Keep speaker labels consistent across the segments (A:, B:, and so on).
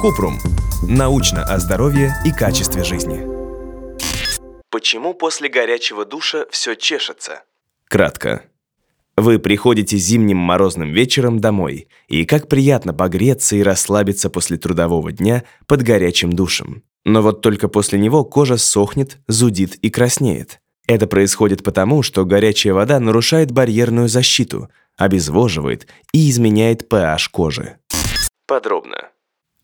A: Купрум. Научно о здоровье и качестве жизни.
B: Почему после горячего душа все чешется?
A: Кратко. Вы приходите зимним морозным вечером домой, и как приятно погреться и расслабиться после трудового дня под горячим душем. Но вот только после него кожа сохнет, зудит и краснеет. Это происходит потому, что горячая вода нарушает барьерную защиту, обезвоживает и изменяет pH кожи.
B: Подробно.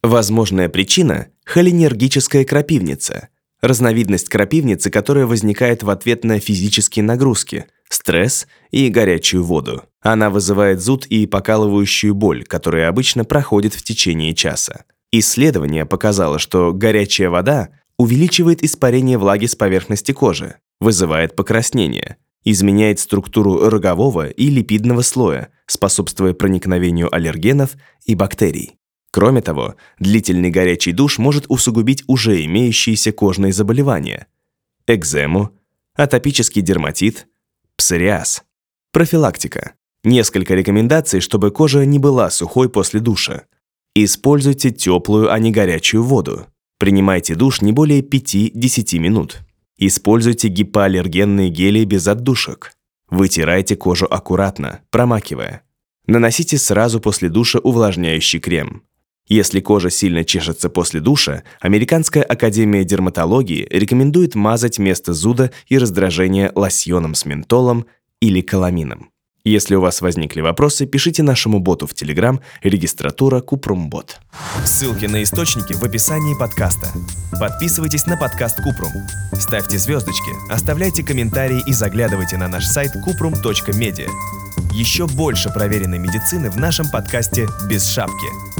A: Возможная причина – холинергическая крапивница – разновидность крапивницы, которая возникает в ответ на физические нагрузки, стресс и горячую воду. Она вызывает зуд и покалывающую боль, которая обычно проходит в течение часа. Исследование показало, что горячая вода увеличивает испарение влаги с поверхности кожи, вызывает покраснение, изменяет структуру рогового и липидного слоя, способствуя проникновению аллергенов и бактерий. Кроме того, длительный горячий душ может усугубить уже имеющиеся кожные заболевания – экзему, атопический дерматит, псориаз. Профилактика. Несколько рекомендаций, чтобы кожа не была сухой после душа. Используйте теплую, а не горячую воду. Принимайте душ не более 5-10 минут. Используйте гипоаллергенные гели без отдушек. Вытирайте кожу аккуратно, промакивая. Наносите сразу после душа увлажняющий крем. Если кожа сильно чешется после душа, Американская академия дерматологии рекомендует мазать место зуда и раздражения лосьоном с ментолом или каламином. Если у вас возникли вопросы, пишите нашему боту в Telegram регистратура Купрумбот. Ссылки на источники в описании подкаста. Подписывайтесь на подкаст Купрум. Ставьте звездочки, оставляйте комментарии и заглядывайте на наш сайт kuprum.media. Еще больше проверенной медицины в нашем подкасте «Без шапки».